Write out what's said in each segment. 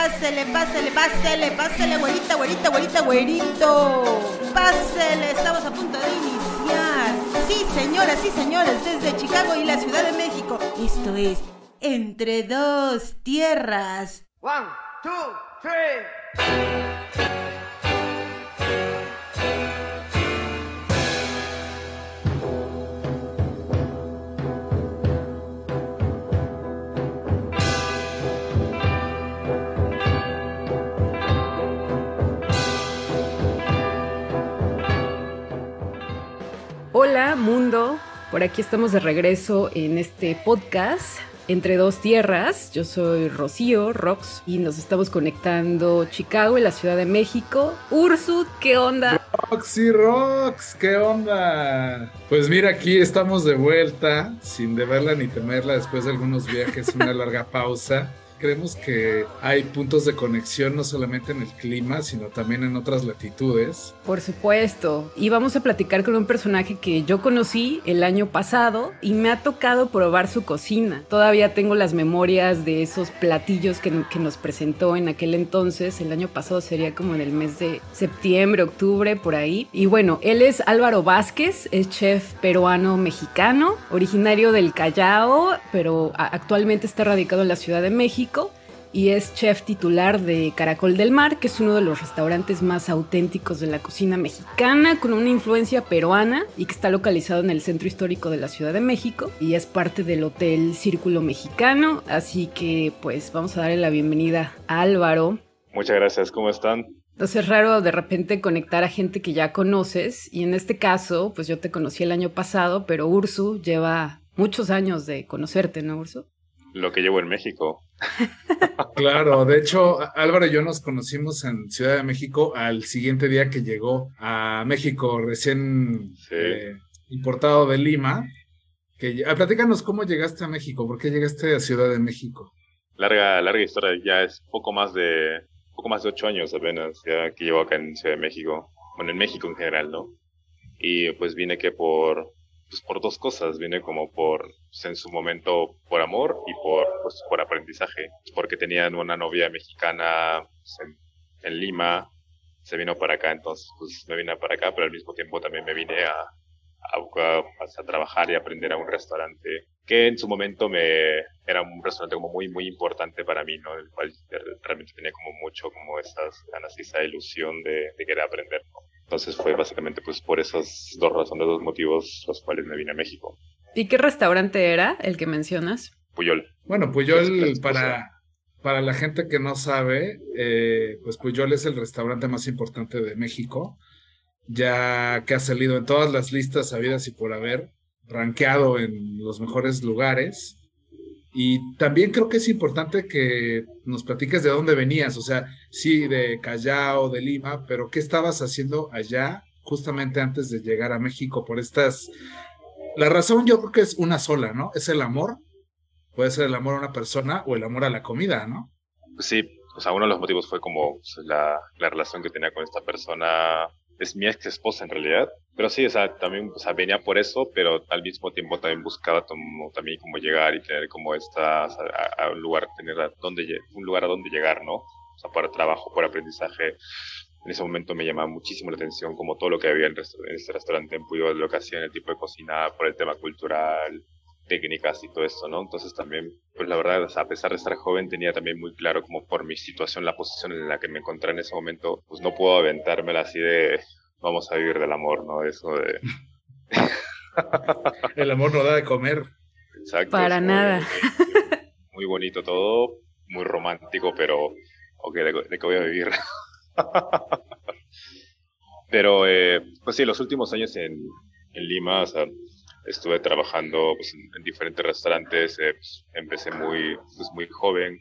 pásele, pásele, pásele, pásele, güerita, güerita, güerita, güerito. Pásele, estamos a punto de iniciar. Sí, señoras y señores, desde Chicago y la Ciudad de México. Esto es Entre dos Tierras. One, two, three. Hola mundo, por aquí estamos de regreso en este podcast entre dos tierras. Yo soy Rocío Rox y nos estamos conectando Chicago y la Ciudad de México. Ursut, ¿qué onda? Roxy Rox, ¿qué onda? Pues mira, aquí estamos de vuelta, sin deberla ni temerla después de algunos viajes, una larga pausa creemos que hay puntos de conexión no solamente en el clima, sino también en otras latitudes. Por supuesto. Y vamos a platicar con un personaje que yo conocí el año pasado y me ha tocado probar su cocina. Todavía tengo las memorias de esos platillos que, nos presentó en aquel entonces. El año pasado sería como en el mes de septiembre, octubre, por ahí. Y bueno, él es Álvaro Vázquez, es chef peruano-mexicano, originario del Callao, pero actualmente está radicado en la Ciudad de México y es chef titular de Caracol del Mar, que es uno de los restaurantes más auténticos de la cocina mexicana, con una influencia peruana y que está localizado en el centro histórico de la Ciudad de México y es parte del Hotel Círculo Mexicano. Así que pues vamos a darle la bienvenida a Álvaro. Muchas gracias, ¿cómo están? Entonces es raro de repente conectar a gente que ya conoces y en este caso, pues yo te conocí el año pasado, pero Ursu lleva muchos años de conocerte, ¿no, Ursu? Lo que llevo en México. Claro, de hecho, Álvaro y yo nos conocimos en Ciudad de México al siguiente día que llegó a México, recién eh, importado de Lima. Que, ah, platícanos cómo llegaste a México, por qué llegaste a Ciudad de México. Larga, larga historia, ya es poco más de poco más de ocho años apenas ya que llevo acá en Ciudad de México, bueno, en México en general, ¿no? Y pues vine que por pues por dos cosas, viene como por, pues, en su momento, por amor y por, pues, por aprendizaje, porque tenían una novia mexicana pues, en, Lima, se vino para acá, entonces pues me vine para acá, pero al mismo tiempo también me vine a, a, a, trabajar y aprender a un restaurante que en su momento me era un restaurante como muy muy importante para mí, ¿no? El cual realmente tenía como mucho como esas ganas y esa ilusión de, de querer aprender, ¿no? Entonces fue básicamente pues por esas dos razones, dos motivos los cuales me vine a México. ¿Y qué restaurante era el que mencionas? Puyol. Bueno, Puyol para, para la gente que no sabe, eh, pues Puyol es el restaurante más importante de México, ya que ha salido en todas las listas habidas y por haber, rankeado en los mejores lugares. Y también creo que es importante que nos platiques de dónde venías, o sea, sí, de Callao, de Lima, pero ¿qué estabas haciendo allá justamente antes de llegar a México por estas... La razón yo creo que es una sola, ¿no? Es el amor. Puede ser el amor a una persona o el amor a la comida, ¿no? Sí, o sea, uno de los motivos fue como la relación que tenía con esta persona es mi ex esposa en realidad. Pero sí, o sea, también, o sea, venía por eso, pero al mismo tiempo también buscaba como, también como llegar y tener como esta, a, un lugar, tener donde, un lugar a donde llegar, ¿no? O sea, para trabajo, por aprendizaje. En ese momento me llamaba muchísimo la atención como todo lo que había en, en este restaurante en Puyol, lo que hacían, el tipo de cocina, por el tema cultural, técnicas y todo esto, ¿no? Entonces también, pues la verdad, a pesar de estar joven, tenía también muy claro como por mi situación, la posición en la que me encontré en ese momento, pues no puedo aventármela así de vamos a vivir del amor, ¿no? Eso de... El amor no da de comer. Exacto. Para nada. Muy, bonito todo, muy romántico, pero, ok, ¿de, qué voy a vivir? pero, eh, pues sí, los últimos años en, en Lima, o sea, estuve trabajando pues, en, diferentes restaurantes, eh, pues, empecé muy, pues, muy joven,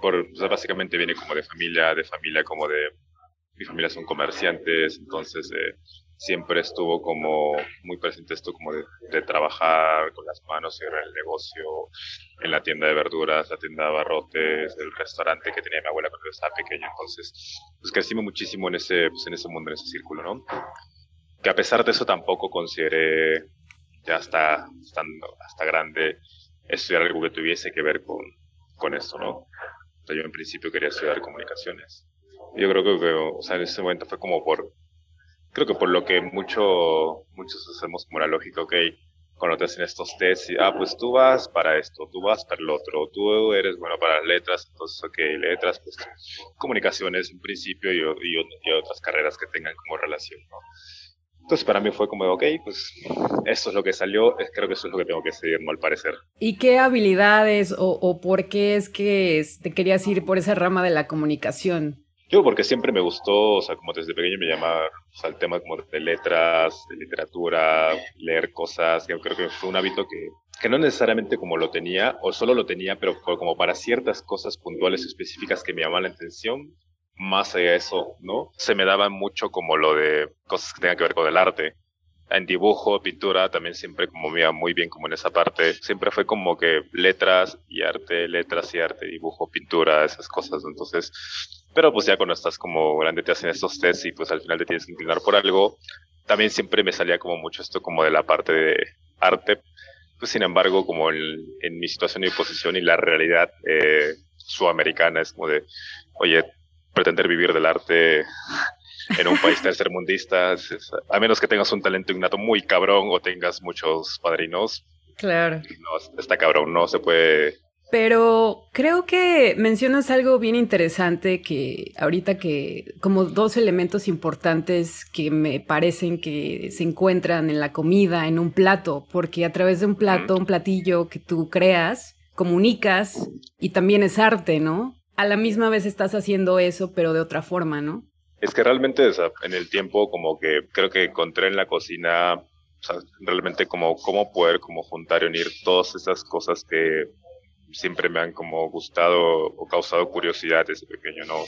por, básicamente viene como de familia, de familia como de, mi familia son comerciantes, entonces eh, siempre estuvo como muy presente esto como de, trabajar con las manos en el negocio, en la tienda de verduras, la tienda de abarrotes, el restaurante que tenía mi abuela cuando estaba pequeño, entonces pues crecimos muchísimo en ese, pues, en ese mundo, en ese círculo, ¿no? Que a pesar de eso tampoco consideré ya hasta estando hasta grande estudiar algo que tuviese que ver con, con esto, ¿no? yo en principio quería estudiar comunicaciones. Yo creo que, o sea, en ese momento fue como por, creo que por lo que mucho, muchos hacemos como la lógica, ok, cuando te hacen estos tests, y, ah, pues tú vas para esto, tú vas para el otro, tú eres bueno para las letras, entonces, ok, letras, pues comunicaciones en principio y, y, otras carreras que tengan como relación, ¿no? Entonces para mí fue como, ok, pues esto es lo que salió, creo que eso es lo que tengo que seguir. Al parecer. ¿Y qué habilidades o, o por qué es que te querías ir por esa rama de la comunicación? Yo porque siempre me gustó, o sea, como desde pequeño me llamaba o sea, el tema como de letras, de literatura, leer cosas, yo creo que fue un hábito que, que no necesariamente como lo tenía, o solo lo tenía, pero como para ciertas cosas puntuales específicas que me llamaban la atención, más allá de eso, ¿no? Se me daba mucho como lo de cosas que tengan que ver con el arte. En dibujo, pintura, también siempre como me iba muy bien como en esa parte. Siempre fue como que letras y arte, letras y arte, dibujo, pintura, esas cosas. Entonces, pero pues ya cuando estás como grande te hacen estos tests y pues al final te tienes que inclinar por algo. También siempre me salía como mucho esto como de la parte de arte. Pues sin embargo, como en, mi situación y posición y la realidad eh, sudamericana es como de, oye, pretender vivir del arte en un país tercermundista, a menos que tengas un talento innato muy cabrón o tengas muchos padrinos. Claro. No, está cabrón, no se puede pero creo que mencionas algo bien interesante que ahorita que como dos elementos importantes que me parecen que se encuentran en la comida, en un plato, porque a través de un plato, un platillo que tú creas, comunicas y también es arte, ¿no? A la misma vez estás haciendo eso, pero de otra forma, ¿no? Es que realmente en el tiempo como que creo que encontré en la cocina realmente como cómo poder como juntar y unir todas esas cosas que siempre me han como gustado o causado curiosidad desde pequeño, ¿no?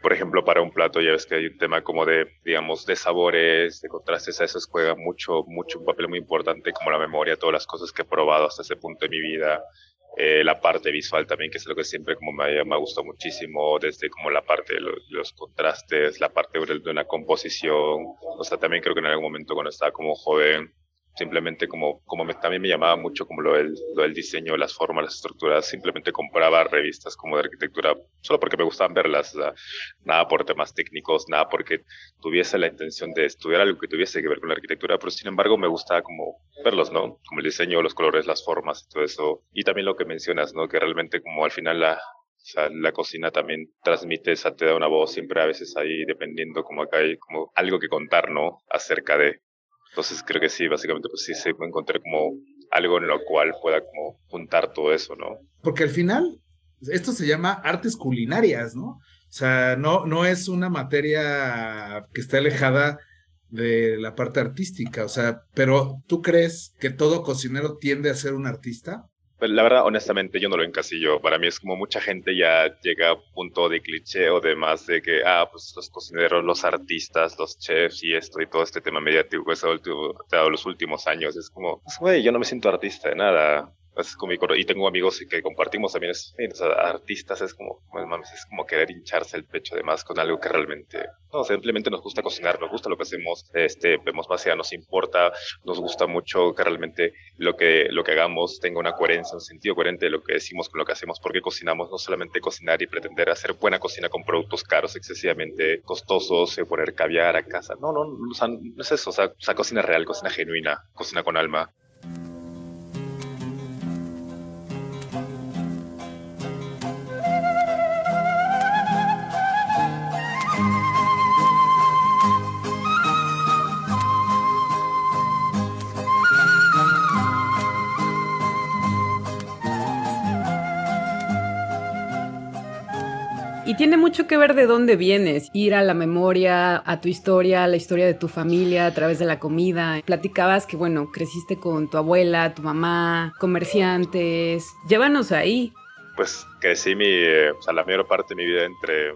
por ejemplo, para un plato ya ves que hay un tema como de, digamos, de sabores, de contrastes, a eso juega mucho, mucho un papel muy importante como la memoria, todas las cosas que he probado hasta ese punto de mi vida. Eh, la parte visual también, que es lo que siempre como me, me ha gustado muchísimo, desde como la parte de los, los contrastes, la parte de una composición, o sea, también creo que en algún momento cuando estaba como joven, simplemente como, me, también me llamaba mucho como lo del, lo del diseño, las formas, las estructuras, simplemente compraba revistas como de arquitectura solo porque me gustaban verlas, nada por temas técnicos, nada porque tuviese la intención de estudiar algo que tuviese que ver con la arquitectura, pero sin embargo me gustaba como verlos, ¿no? Como el diseño, los colores, las formas y todo eso. Y también lo que mencionas, ¿no? Que realmente como al final la, la cocina también transmite esa, te da una voz siempre a veces ahí, dependiendo como acá hay como algo que contar, ¿no? Acerca de, entonces creo que sí, básicamente pues sí se encontré como algo en lo cual pueda como juntar todo eso, ¿no? Porque al final esto se llama artes culinarias, ¿no? O sea, no, no es una materia que esté alejada de la parte artística, o sea, pero ¿tú crees que todo cocinero tiende a ser un artista? Pues, la verdad, honestamente, yo no lo encasillo. Para mí es como mucha gente ya llega a punto de cliché o demás de que, ah, pues los cocineros, los artistas, los chefs y esto y todo este tema mediático que se ha dado los últimos años. Es como, pues, güey, yo no me siento artista de nada y tengo amigos que compartimos también es, artistas es como es como querer hincharse el pecho de más con algo que realmente no simplemente nos gusta cocinar nos gusta lo que hacemos este vemos más allá nos importa nos gusta mucho que realmente lo que lo que hagamos tenga una coherencia un sentido coherente de lo que decimos con lo que hacemos porque cocinamos no solamente cocinar y pretender hacer buena cocina con productos caros excesivamente costosos eh, poner caviar a casa no no, no es eso o sea, o sea cocina real cocina genuina cocina con alma tiene mucho que ver de dónde vienes, ir a la memoria, a tu historia, a la historia de tu familia a través de la comida. Platicabas que, bueno, creciste con tu abuela, tu mamá, comerciantes. Llévanos ahí. Pues crecí mi, o sea, la mayor parte de mi vida entre,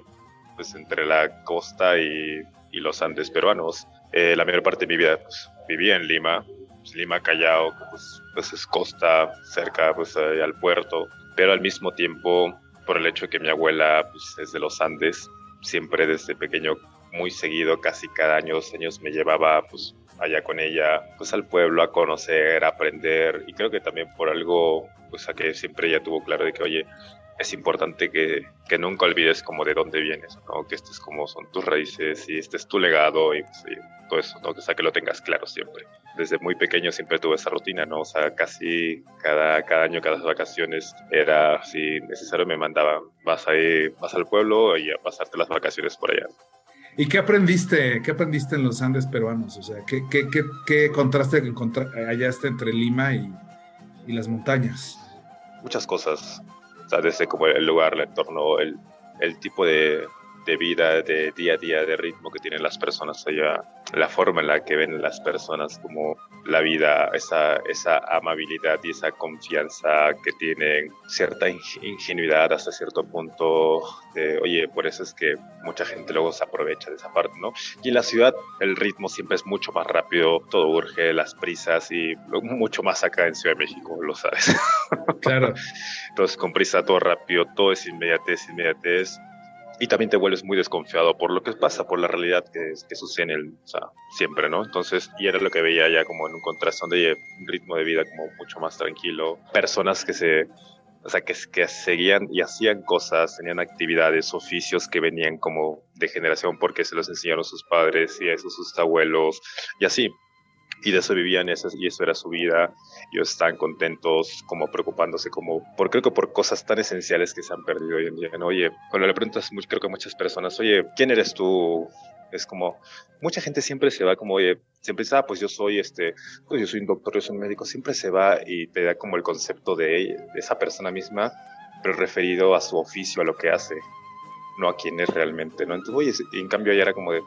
pues, entre la costa y, los Andes peruanos. Eh, la mayor parte de mi vida pues, vivía en Lima, pues, Lima, Callao, pues, pues es costa, cerca pues, al puerto, pero al mismo tiempo por el hecho de que mi abuela pues, es los Andes, siempre desde pequeño, muy seguido, casi cada año, dos años, me llevaba pues allá con ella, pues al pueblo a conocer, a aprender, y creo que también por algo, pues a que siempre ella tuvo claro de que, oye, es importante que, que, nunca olvides como de dónde vienes, ¿no? Que estés como son tus raíces y este es tu legado y, pues, todo eso, ¿no? O sea, que lo tengas claro siempre. Desde muy pequeño siempre tuve esa rutina, ¿no? O sea, casi cada, cada año, cada vacaciones era, si necesario, me mandaban, vas ahí, vas al pueblo y a pasarte las vacaciones por allá. ¿Y qué aprendiste, qué aprendiste en los Andes peruanos? O sea, ¿qué, qué, qué, qué contraste hallaste entre Lima y, y las montañas? Muchas cosas desde como el lugar, el entorno, el, el tipo de, de vida, de día a día, de ritmo que tienen las personas allá, la forma en la que ven las personas como la vida, esa, esa amabilidad y esa confianza que tienen, cierta ingenuidad hasta cierto punto, de, oye, por eso es que mucha gente luego se aprovecha de esa parte, ¿no? Y en la ciudad el ritmo siempre es mucho más rápido, todo urge, las prisas y mucho más acá en Ciudad de México, lo sabes. Claro. Entonces con prisa todo rápido, todo es inmediatez, inmediatez y también te vuelves muy desconfiado por lo que pasa, por la realidad que, que sucede en el, o sea, siempre, ¿no? Entonces, y era lo que veía ya como en un contraste donde un ritmo de vida como mucho más tranquilo, personas que se, o sea, que, que seguían y hacían cosas, tenían actividades, oficios que venían como de generación porque se los enseñaron sus padres y a sus abuelos y así y de eso vivían esas, y eso era su vida. Ellos están contentos, como preocupándose, como por creo que por cosas tan esenciales que se han perdido hoy en día. Oye, cuando le preguntas, creo que a muchas personas, oye, ¿quién eres tú? Es como, mucha gente siempre se va como, oye, siempre dice, ah, pues yo soy este, pues yo soy un doctor, yo soy un médico, siempre se va y te da como el concepto de, de esa persona misma, pero referido a su oficio, a lo que hace, no a quién es realmente, ¿no? Entonces, oye, en cambio ya era como de,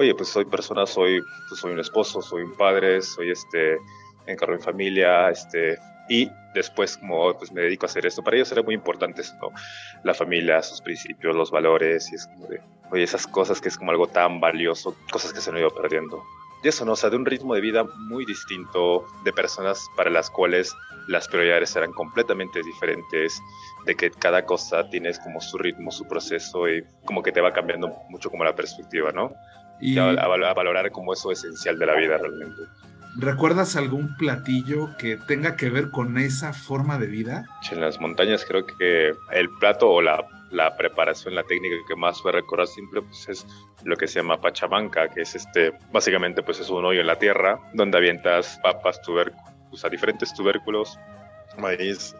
oye, pues soy persona, soy, pues soy un esposo, soy un padre, soy este, encargo en familia, este, y después como pues me dedico a hacer esto. Para ellos era muy importante esto, la familia, sus principios, los valores, y es como de, oye, esas cosas que es como algo tan valioso, cosas que se han ido perdiendo. Y eso, ¿no? O sea, de un ritmo de vida muy distinto, de personas para las cuales las prioridades eran completamente diferentes, de que cada cosa tienes como su ritmo, su proceso y como que te va cambiando mucho como la perspectiva, ¿no? Y a, valorar como eso esencial de la vida realmente. ¿Recuerdas algún platillo que tenga que ver con esa forma de vida? En las montañas creo que el plato o la, la preparación, la técnica que más voy a recordar siempre pues es lo que se llama pachamanca, que es este, básicamente pues es un hoyo en la tierra donde avientas papas, tubérculos, o sea, diferentes tubérculos, maíz,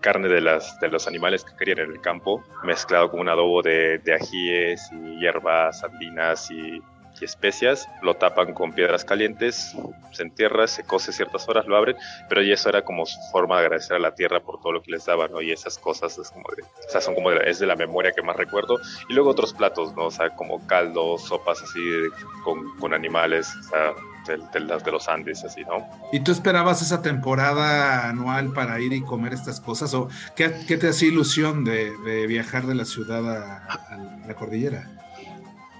carne de, las, de los animales que querían en el campo, mezclado con un adobo de, de ajíes y hierbas andinas y y especias, lo tapan con piedras calientes, se entierra, se cose ciertas horas, lo abren, pero y eso era como su forma de agradecer a la tierra por todo lo que les daban, ¿no? Y esas cosas es como de, o sea, son como de, es de la memoria que más recuerdo. Y luego otros platos, ¿no? O sea, como caldos, sopas así con, con, animales, o sea, de, los Andes, así, ¿no? ¿Y tú esperabas esa temporada anual para ir y comer estas cosas? ¿O qué, qué te hacía ilusión de, viajar de la ciudad a la cordillera?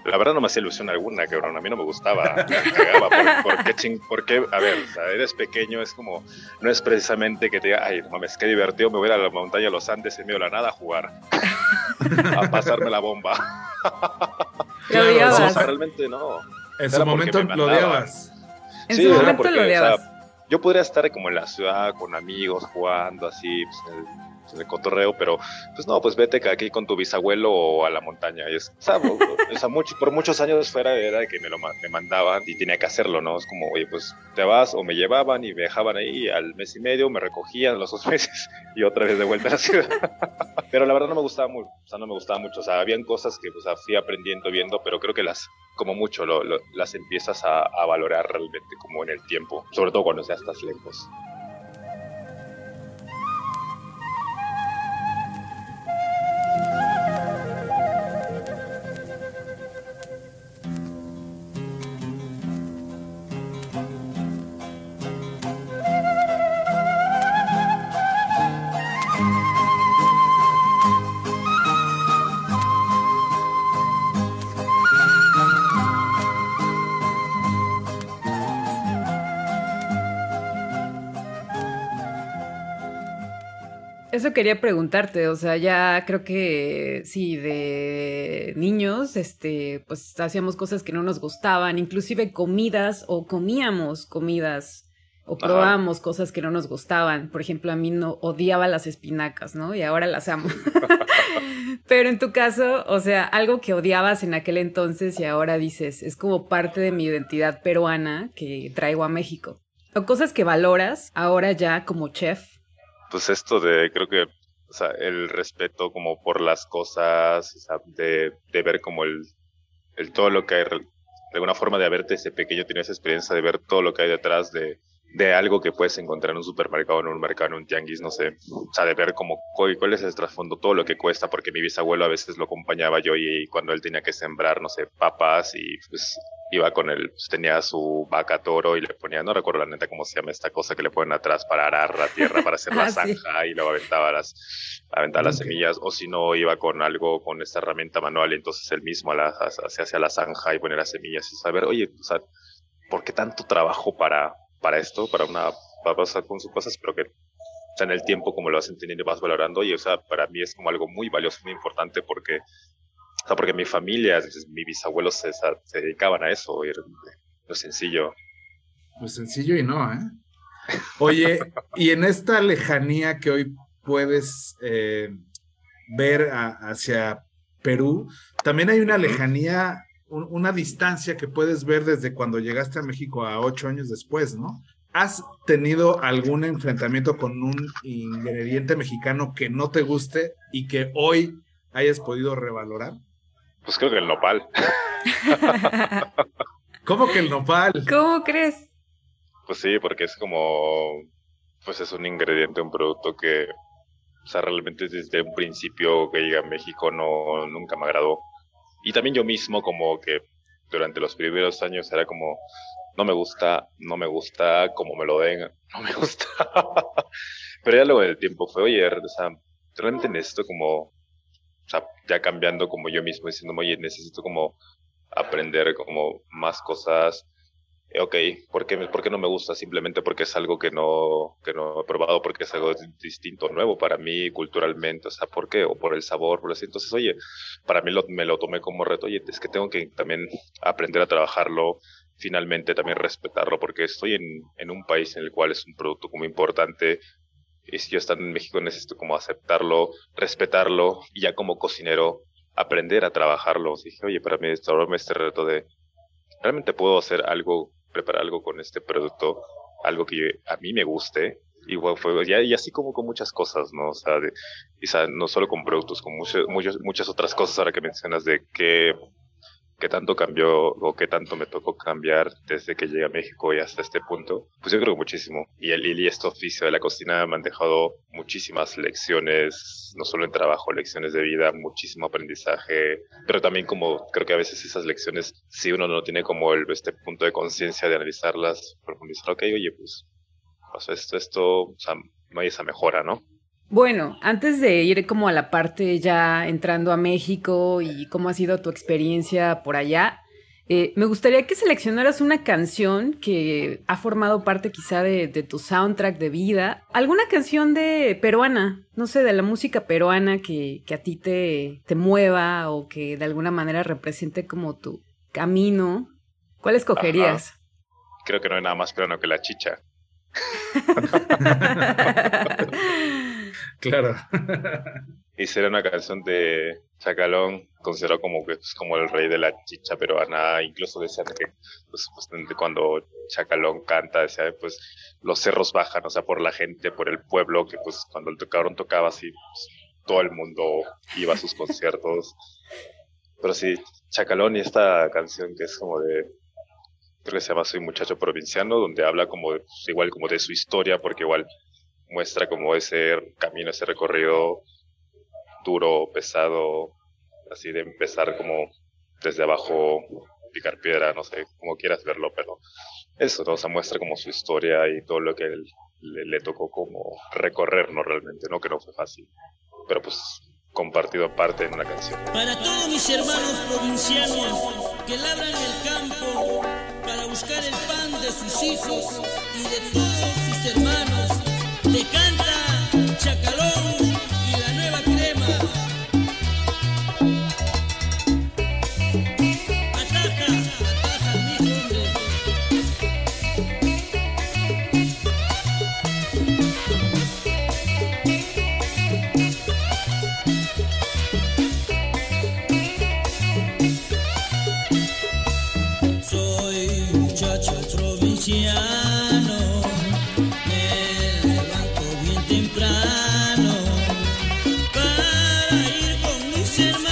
La verdad no me hacía ilusión alguna, cabrón. A mí no me gustaba. Me cagaba. ¿Por, qué ching, por, qué A ver, o sea, eres pequeño, es como. No es precisamente que te diga, ay, mames, qué divertido, me voy a la montaña de los Andes en medio de la nada a jugar. a pasarme la bomba. Lo odiabas. O sea, realmente no. En su momento lo odiabas. En su momento lo odiabas. yo podría estar como en la ciudad con amigos jugando así, pues, de cotorreo, pero pues no, pues vete aquí con tu bisabuelo o a la montaña. Y es, o sea, por muchos años fuera era que me lo me mandaban y tenía que hacerlo, ¿no? Es como, oye, pues te vas o me llevaban y me ahí al mes y medio, me recogían los dos meses y otra vez de vuelta a la ciudad. pero la verdad no me gustaba mucho, o sea, no me gustaba mucho, o sea, habían cosas que pues fui aprendiendo, viendo, pero creo que las, como mucho, lo, las empiezas a, a valorar realmente como en el tiempo, sobre todo cuando ya estás lejos. Quería preguntarte, o sea, ya creo que sí, de niños, este, pues hacíamos cosas que no nos gustaban, inclusive comidas o comíamos comidas o probábamos cosas que no nos gustaban. Por ejemplo, a mí no odiaba las espinacas, ¿no? Y ahora las amo. Pero en tu caso, o sea, algo que odiabas en aquel entonces y ahora dices, es como parte de mi identidad peruana que traigo a México. O cosas que valoras ahora ya como chef. Pues esto de, creo que, o sea, el respeto como por las cosas, o sea, de, de ver como el, el todo lo que hay, de alguna forma de haberte ese pequeño, tienes esa experiencia de ver todo lo que hay detrás de, de algo que puedes encontrar en un supermercado, en un mercado, en un tianguis, no sé, o sea, de ver como cuál es el trasfondo, todo lo que cuesta, porque mi bisabuelo a veces lo acompañaba yo y, cuando él tenía que sembrar, no sé, papas y pues iba con él, pues, tenía su vaca toro y le ponía, no recuerdo la neta cómo se llama esta cosa que le ponen atrás para arar la tierra, para hacer la ah, zanja y luego aventaba las, aventaba las semillas, o si no, iba con algo, con esta herramienta manual y entonces él mismo se hacía la zanja y ponía las semillas y saber, oye, o sea, ¿por qué tanto trabajo para, para esto, para una, para pasar con sus cosas, pero que o en el tiempo como lo vas entendiendo y vas valorando y o sea, para mí es como algo muy valioso, muy importante porque, o sea, porque mi familia, mi bisabuelos se, se dedicaban a eso, y lo sencillo. Pues sencillo y no, ¿eh? Oye, y en esta lejanía que hoy puedes eh, ver hacia Perú, también hay una lejanía una distancia que puedes ver desde cuando llegaste a México a ocho años después, ¿no? ¿Has tenido algún enfrentamiento con un ingrediente mexicano que no te guste y que hoy hayas podido revalorar? Pues creo que el nopal. ¿Cómo que el nopal? ¿Cómo crees? Pues sí, porque es como, pues es un ingrediente, un producto que, o sea, realmente desde un principio que llega a México no, nunca me agradó y también yo mismo como que durante los primeros años era como, no me gusta, no me gusta, como me lo den, no me gusta. Pero ya luego del tiempo fue, oye, o sea, realmente necesito como, ya cambiando como yo mismo, diciendo, oye, necesito como aprender como más cosas, ok, ¿por qué, ¿por qué no me gusta? Simplemente porque es algo que no, que no he probado, porque es algo distinto, nuevo para mí culturalmente, o sea, ¿por qué? O por el sabor, por así. Entonces, oye, para mí me lo tomé como reto, oye, es que tengo que también aprender a trabajarlo, finalmente también respetarlo, porque estoy en, en un país en el cual es un producto como importante, y si yo estando en México necesito como aceptarlo, respetarlo, y ya como cocinero aprender a trabajarlo. dije, oye, para mí me este reto de realmente puedo hacer algo preparar algo con este producto, algo que a mí me guste. Igual fue, y, así como con muchas cosas, ¿no? O sea, de, no solo con productos, con muchas, muchas, muchas otras cosas ahora que mencionas de qué, qué tanto cambió o qué tanto me tocó cambiar desde que llegué a México y hasta este punto. Pues yo creo que muchísimo. Y el y este oficio de la cocina me han dejado muchísimas lecciones, no solo en trabajo, lecciones de vida, muchísimo aprendizaje, pero también como creo que a veces esas lecciones, si uno no tiene como el, este punto de conciencia de analizarlas, profundizar, ok, oye, pues, pues esto, esto, o sea, no hay esa mejora, ¿no? Bueno, antes de ir como a la parte ya entrando a México y cómo ha sido tu experiencia por allá, eh, me gustaría que seleccionaras una canción que ha formado parte quizá de, tu soundtrack de vida. Alguna canción de peruana, no sé, de la música peruana que, a ti te, te, mueva o que de alguna manera represente como tu camino. ¿Cuál escogerías? Creo que no hay nada más peruano que la chicha. claro. y será una canción de Chacalón, considerado como, como el rey de la chicha peruana, incluso decían que pues, cuando Chacalón canta, decía, pues los cerros bajan, o sea, por la gente, por el pueblo, que pues cuando el tocaron tocaba así, pues, todo el mundo iba a sus conciertos. Pero sí, Chacalón y esta canción que es como de, creo que se llama Soy muchacho provinciano, donde habla como pues, igual como de su historia, porque igual muestra como ese camino, ese recorrido duro, pesado, así de empezar como desde abajo, picar piedra, no sé, como quieras verlo, pero eso, ¿no? O muestra como su historia y todo lo que le, le, tocó como recorrer, ¿no? Realmente, ¿no? Que no fue fácil, pero pues compartido parte en una canción. Para todos mis hermanos provincianos que labran el campo para buscar el pan de sus hijos y de todos sus hermanos, Sirma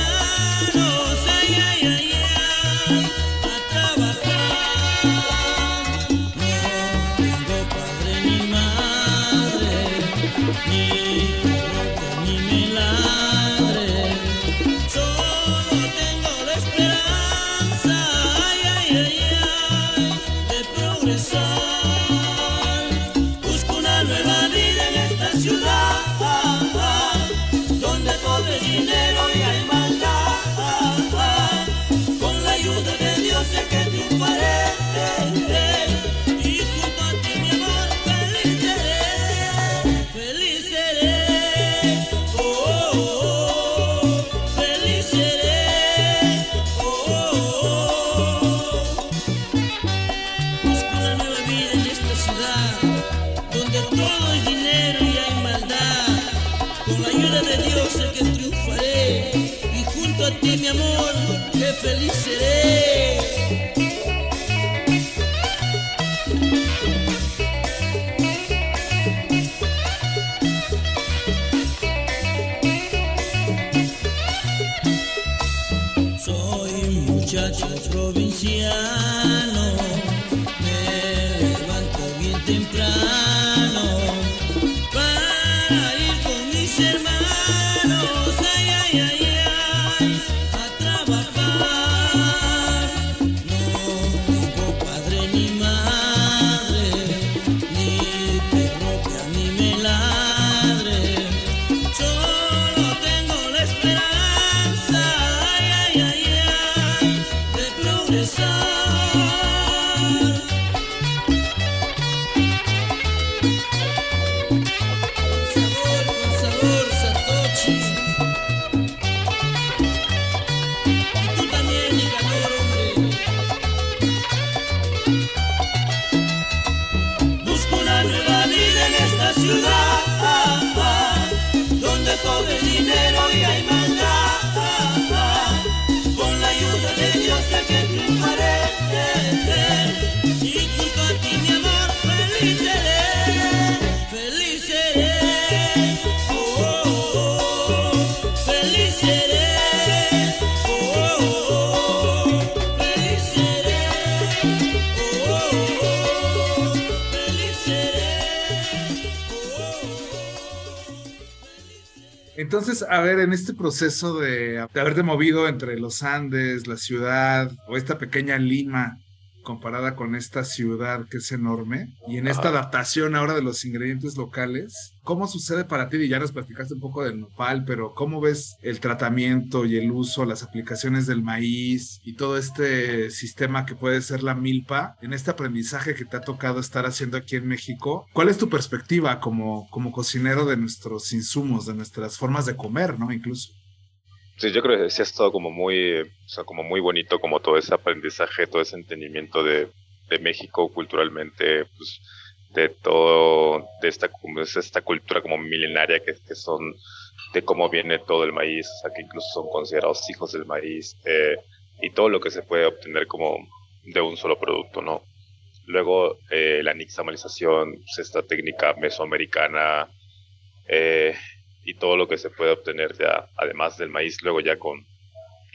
Entonces, a ver, en este proceso de, haberte movido entre los Andes, la ciudad o esta pequeña Lima, comparada con esta ciudad que es enorme y en esta adaptación ahora de los ingredientes locales, ¿cómo sucede para ti? Y ya nos platicaste un poco del nopal, pero ¿cómo ves el tratamiento y el uso, las aplicaciones del maíz y todo este sistema que puede ser la milpa en este aprendizaje que te ha tocado estar haciendo aquí en México? ¿Cuál es tu perspectiva como, como cocinero de nuestros insumos, de nuestras formas de comer, ¿no? Incluso. Sí, yo creo que sí ha estado como muy, o sea, como muy bonito como todo ese aprendizaje, todo ese entendimiento de, México culturalmente, pues de todo, de esta, esta cultura como milenaria que, que, son, de cómo viene todo el maíz, o sea, que incluso son considerados hijos del maíz, eh, y todo lo que se puede obtener como de un solo producto, ¿no? Luego, eh, la nixtamalización, pues esta técnica mesoamericana, eh, y todo lo que se puede obtener ya, además del maíz, luego ya con,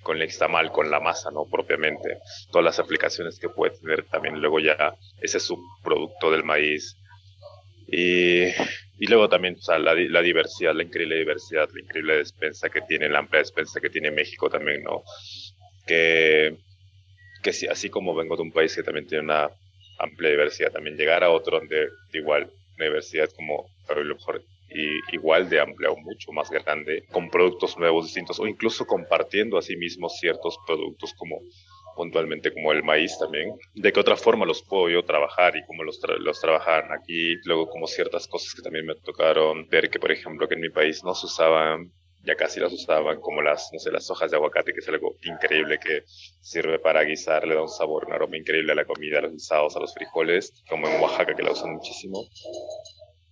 con el extamal, con la masa, ¿no? Propiamente. Todas las aplicaciones que puede tener también luego ya ese subproducto del maíz. Y, y luego también o sea, la, la, diversidad, la increíble diversidad, la increíble despensa que tiene, la amplia despensa que tiene México también, ¿no? Que, que sí, así como vengo de un país que también tiene una amplia diversidad, también llegar a otro donde igual una diversidad como a lo mejor igual de amplia o mucho más grande, con productos nuevos, distintos, o incluso compartiendo a sí mismos ciertos productos como puntualmente como el maíz también, de qué otra forma los puedo yo trabajar y cómo los, los trabajan aquí, luego como ciertas cosas que también me tocaron ver que por ejemplo que en mi país no se usaban ya casi las usaban como las, no sé, las hojas de aguacate, que es algo increíble que sirve para guisar, le da un sabor, un aroma increíble a la comida, a los guisados, a los frijoles, como en Oaxaca que la usan muchísimo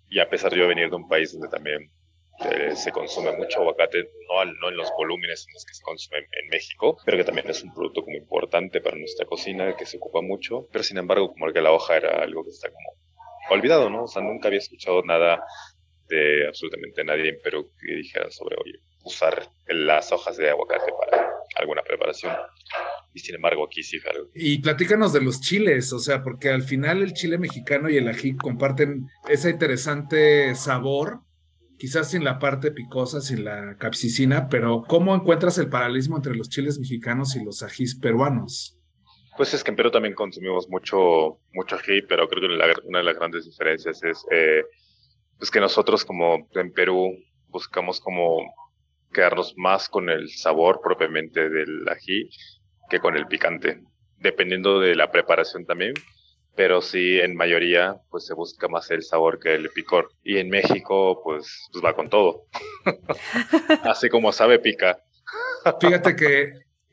y a pesar de yo venir de un país donde también eh, se consume mucho aguacate, no, no en los volúmenes en los que se consume en México, pero que también es un producto como importante para nuestra cocina, que se ocupa mucho, pero sin embargo como que la hoja era algo que está como olvidado, ¿no? O sea, nunca había escuchado nada de absolutamente nadie en Perú que dijera sobre, oye, usar las hojas de aguacate para alguna preparación. Y sin embargo, aquí sí algo. Y platícanos de los chiles, o sea, porque al final el chile mexicano y el ají comparten ese interesante sabor, quizás sin la parte picosa, sin la capsicina, pero ¿cómo encuentras el paralelismo entre los chiles mexicanos y los ajís peruanos? Pues es que en Perú también consumimos mucho, mucho ají, pero creo que una de las grandes diferencias es eh, pues que nosotros como en Perú buscamos como quedarnos más con el sabor propiamente del ají que con el picante, dependiendo de la preparación también, pero sí en mayoría pues se busca más el sabor que el picor y en México pues, pues va con todo, así como sabe pica. Fíjate que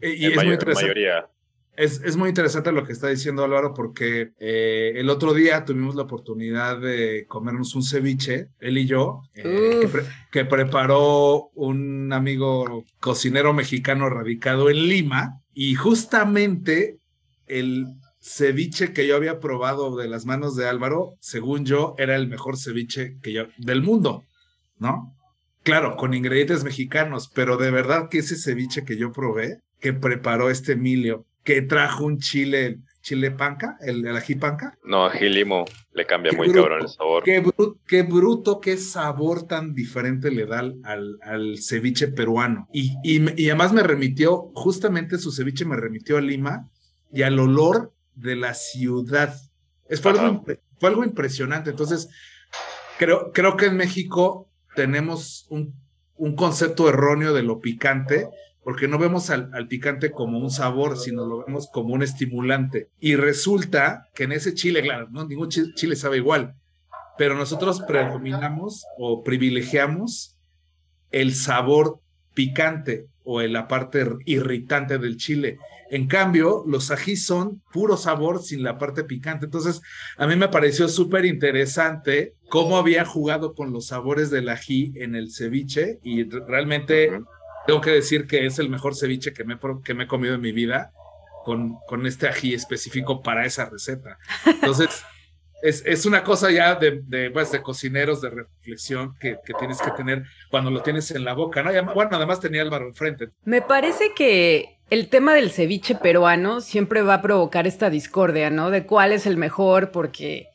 eh, y es muy interesante. Mayoría. Es, muy interesante lo que está diciendo Álvaro porque eh, el otro día tuvimos la oportunidad de comernos un ceviche, él y yo, eh, que, preparó un amigo cocinero mexicano radicado en Lima y justamente el ceviche que yo había probado de las manos de Álvaro, según yo, era el mejor ceviche que yo del mundo, ¿no? Claro, con ingredientes mexicanos, pero de verdad que ese ceviche que yo probé, que preparó este Emilio, que trajo un chile, chile panca, el, el ají panca. No, ají limo, le cambia muy cabrón el sabor. Qué, qué, bruto, qué sabor tan diferente le da al, al ceviche peruano. Y, y, además me remitió, justamente su ceviche me remitió a Lima y al olor de la ciudad. Es, fue, algo, fue algo impresionante. Entonces, creo, creo que en México tenemos un, un concepto erróneo de lo picante porque no vemos al, picante como un sabor, sino lo vemos como un estimulante. Y resulta que en ese chile, claro, no, ningún chile, sabe igual, pero nosotros predominamos o privilegiamos el sabor picante o la parte irritante del chile. En cambio, los ají son puro sabor sin la parte picante. Entonces, a mí me pareció súper interesante cómo había jugado con los sabores del ají en el ceviche y realmente tengo que decir que es el mejor ceviche que me, que me he comido en mi vida con, con este ají específico para esa receta. Entonces, es, es, una cosa ya de, pues, de cocineros de reflexión que, que, tienes que tener cuando lo tienes en la boca, ¿no? bueno, además tenía Álvaro enfrente. Me parece que el tema del ceviche peruano siempre va a provocar esta discordia, ¿no? De cuál es el mejor, porque,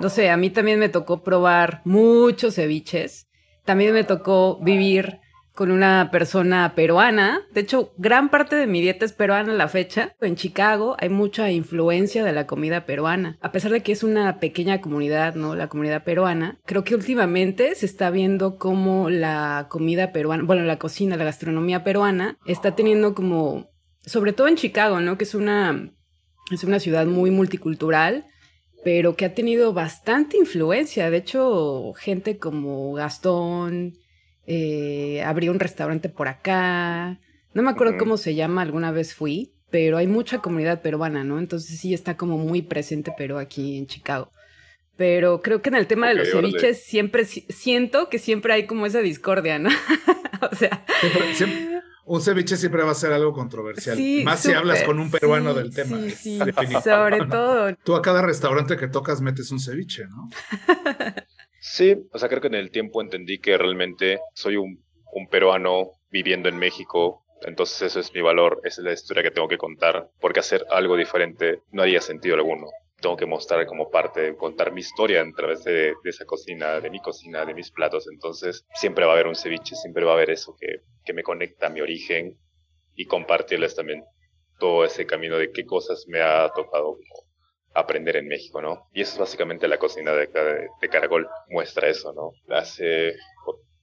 no sé, a mí también me tocó probar muchos ceviches. También me tocó vivir con una persona peruana. De hecho, gran parte de mi dieta es peruana a la fecha. En Chicago hay mucha influencia de la comida peruana. A pesar de que es una pequeña comunidad, ¿no? La comunidad peruana. Creo que últimamente se está viendo cómo la comida peruana, bueno, la cocina, la gastronomía peruana está teniendo como, sobre todo en Chicago, ¿no? Que es una, es una ciudad muy multicultural pero que ha tenido bastante influencia. De hecho, gente como Gastón, eh, abrió un restaurante por acá. No me acuerdo cómo se llama, alguna vez fui, pero hay mucha comunidad peruana, ¿no? Entonces sí está como muy presente Perú aquí en Chicago. Pero creo que en el tema de los ceviches siempre siento que siempre hay como esa discordia, ¿no? o sea, un ceviche siempre va a ser algo controversial. Más si hablas con un peruano del tema. Sí, sí, sobre todo. Tú a cada restaurante que tocas metes un ceviche, ¿no? Sí, o sea, creo que en el tiempo entendí que realmente soy un, peruano viviendo en México, entonces eso es mi valor, esa es la historia que tengo que contar, porque hacer algo diferente no haría sentido alguno. Tengo que mostrar como parte, contar mi historia a través de, esa cocina, de mi cocina, de mis platos. Entonces siempre va a haber un ceviche, siempre va a haber eso que, me conecta a mi origen y compartirles también todo ese camino de qué cosas me ha tocado aprender en México, ¿no? Y eso es básicamente la cocina de, de, Caracol, muestra eso, ¿no? Hace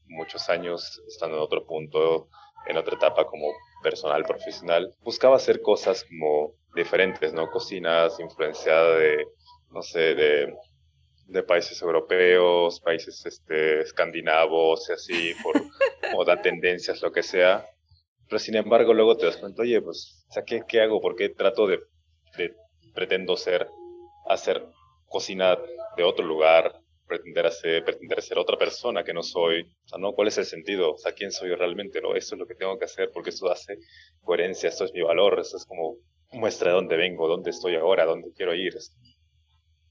muchos años, estando en otro punto, en otra etapa como personal, profesional, buscaba hacer cosas como diferentes, ¿no? Cocinas influenciadas de, no sé, de, de países europeos, países este, escandinavos y así, por moda, tendencias, lo que sea. Pero sin embargo, luego te das cuenta, oye, pues, ¿qué, qué hago? ¿Por qué trato de, de pretendo ser hacer cocina de otro lugar, pretender, hacer, pretender ser otra persona que no soy. O sea, ¿no? ¿Cuál es el sentido? O sea, ¿quién soy realmente? ¿no? Eso es lo que tengo que hacer porque eso hace coherencia, esto es mi valor, eso es como muestra de dónde vengo, dónde estoy ahora, dónde quiero ir.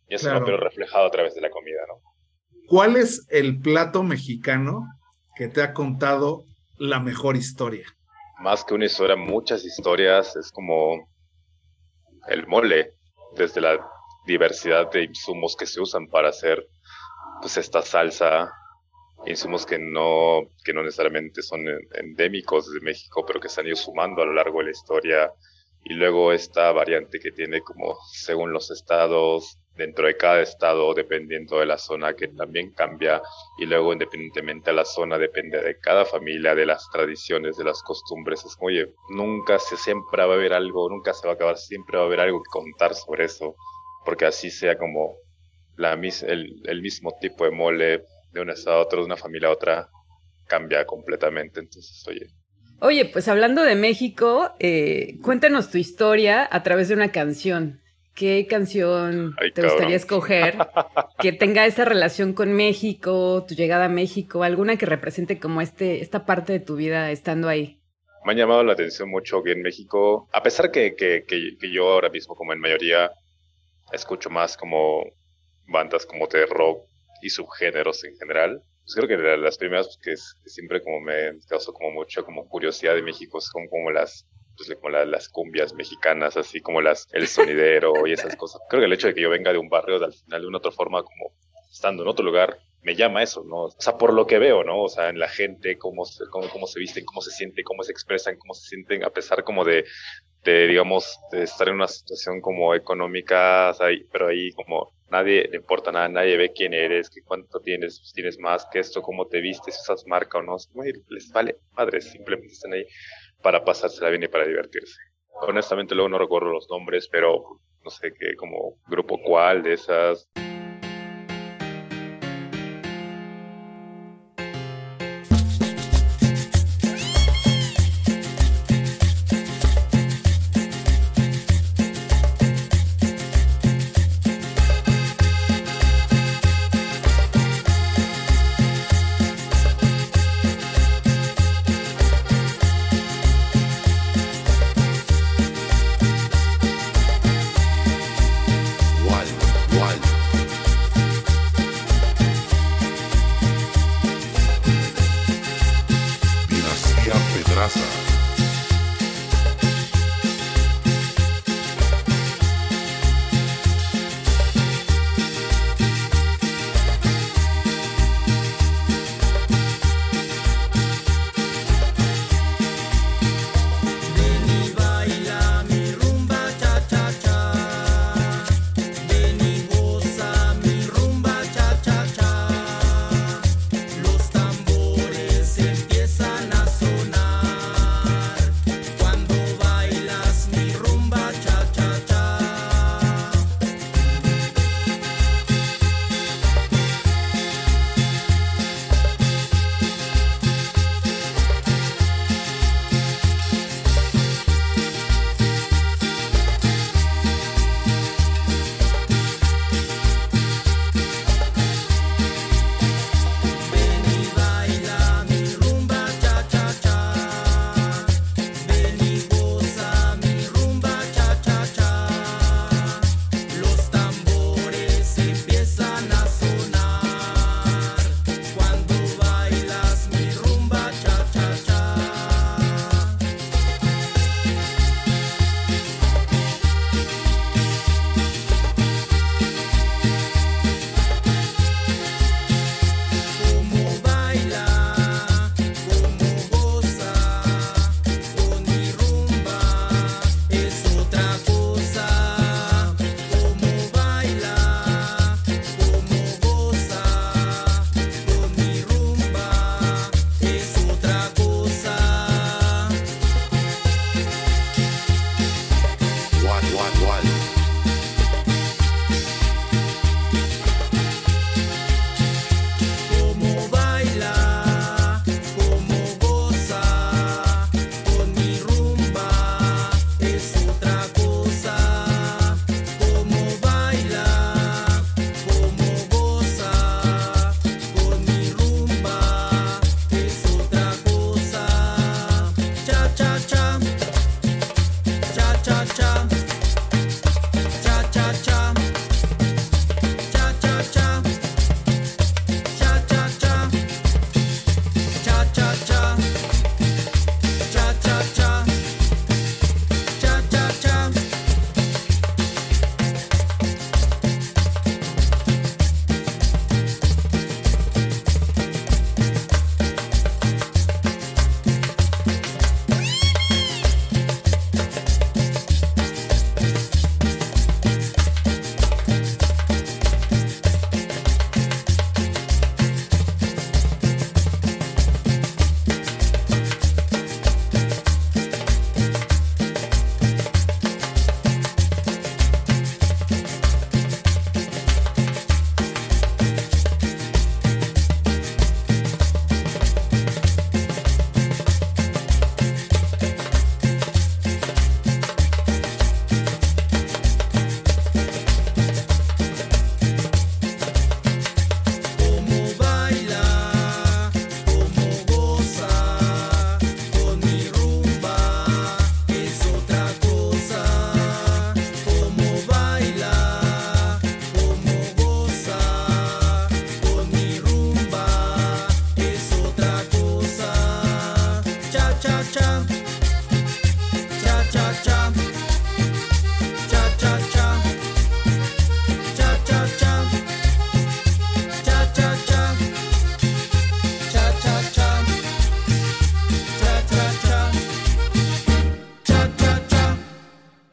Y eso lo veo reflejado a través de la comida, ¿no? ¿Cuál es el plato mexicano que te ha contado la mejor historia? Más que una historia, muchas historias, es como el mole, desde la diversidad de insumos que se usan para hacer pues esta salsa, insumos que no, que no necesariamente son endémicos de México, pero que se han ido sumando a lo largo de la historia. Y luego esta variante que tiene como según los estados, dentro de cada estado, dependiendo de la zona, que también cambia. Y luego independientemente de la zona, depende de cada familia, de las tradiciones, de las costumbres. Es como, oye, nunca se, siempre va a haber algo, nunca se va a acabar, siempre va a haber algo que contar sobre eso. Porque así sea como la, el, el mismo tipo de mole, de un estado a otro, de una familia a otra, cambia completamente. Entonces, oye. Oye, pues hablando de México, eh, cuéntanos tu historia a través de una canción. ¿Qué canción te gustaría escoger que tenga esa relación con México, tu llegada a México, alguna que represente como este, esta parte de tu vida estando ahí? Me ha llamado la atención mucho que en México, a pesar que, que, que, que yo ahora mismo como en mayoría escucho más como bandas como de rock y subgéneros en general. Pues creo que de las primeras pues, que, siempre como me causó como mucha como curiosidad de México son como las pues, como las cumbias mexicanas, así como las el sonidero y esas cosas. Creo que el hecho de que yo venga de un barrio, al final de una otra forma, como estando en otro lugar, me llama eso, ¿no? O sea, por lo que veo, ¿no? O sea, en la gente, cómo se, cómo, cómo se visten, cómo se sienten, cómo se expresan, cómo se sienten, a pesar como de, de digamos, de estar en una situación como económica, pero ahí como nadie le importa nada, nadie ve quién eres, qué cuánto tienes, pues tienes más que esto, cómo te vistes, usas marca o no, les vale madres, simplemente están ahí para pasársela bien y para divertirse. Honestamente luego no recuerdo los nombres, pero no sé qué, como grupo cuál de esas.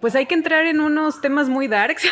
Pues hay que entrar en unos temas muy darks.